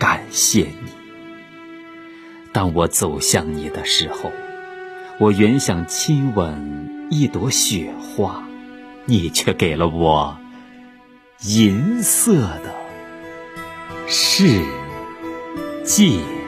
感谢你。当我走向你的时候，我原想亲吻一朵雪花，你却给了我银色的世界。